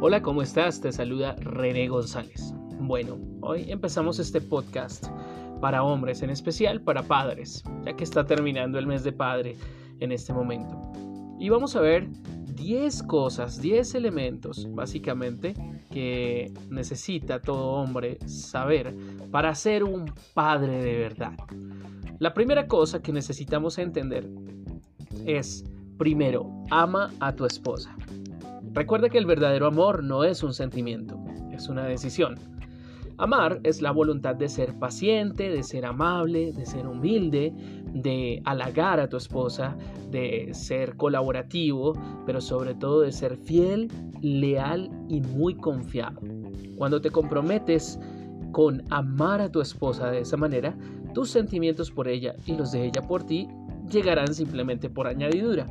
Hola, ¿cómo estás? Te saluda René González. Bueno, hoy empezamos este podcast para hombres, en especial para padres, ya que está terminando el mes de padre en este momento. Y vamos a ver 10 cosas, 10 elementos básicamente que necesita todo hombre saber para ser un padre de verdad. La primera cosa que necesitamos entender es, primero, ama a tu esposa. Recuerda que el verdadero amor no es un sentimiento, es una decisión. Amar es la voluntad de ser paciente, de ser amable, de ser humilde, de halagar a tu esposa, de ser colaborativo, pero sobre todo de ser fiel, leal y muy confiado. Cuando te comprometes con amar a tu esposa de esa manera, tus sentimientos por ella y los de ella por ti llegarán simplemente por añadidura.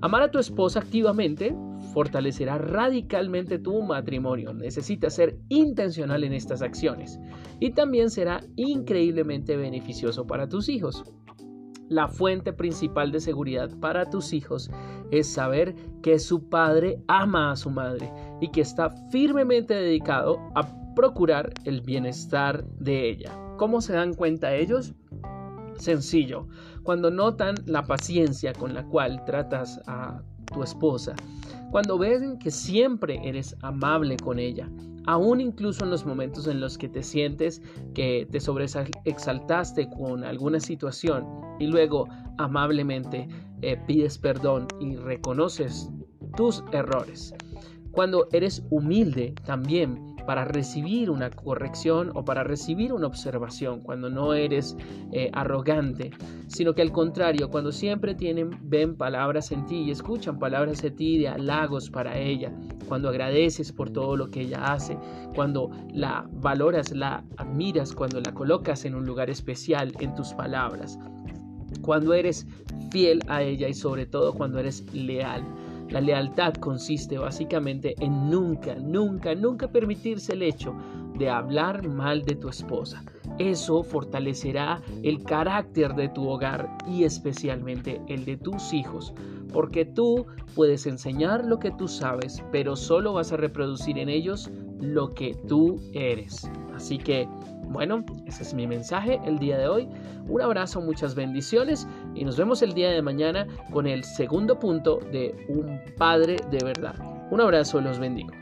Amar a tu esposa activamente fortalecerá radicalmente tu matrimonio. Necesitas ser intencional en estas acciones y también será increíblemente beneficioso para tus hijos. La fuente principal de seguridad para tus hijos es saber que su padre ama a su madre y que está firmemente dedicado a procurar el bienestar de ella. ¿Cómo se dan cuenta ellos? Sencillo, cuando notan la paciencia con la cual tratas a tu esposa, cuando ven que siempre eres amable con ella, aún incluso en los momentos en los que te sientes que te sobreexaltaste con alguna situación y luego amablemente eh, pides perdón y reconoces tus errores. Cuando eres humilde también para recibir una corrección o para recibir una observación, cuando no eres eh, arrogante, sino que al contrario, cuando siempre tienen, ven palabras en ti y escuchan palabras de ti de halagos para ella, cuando agradeces por todo lo que ella hace, cuando la valoras, la admiras, cuando la colocas en un lugar especial en tus palabras, cuando eres fiel a ella y sobre todo cuando eres leal. La lealtad consiste básicamente en nunca, nunca, nunca permitirse el hecho de hablar mal de tu esposa. Eso fortalecerá el carácter de tu hogar y especialmente el de tus hijos, porque tú puedes enseñar lo que tú sabes, pero solo vas a reproducir en ellos lo que tú eres. Así que, bueno, ese es mi mensaje el día de hoy. Un abrazo, muchas bendiciones y nos vemos el día de mañana con el segundo punto de un padre de verdad. Un abrazo, los bendigo.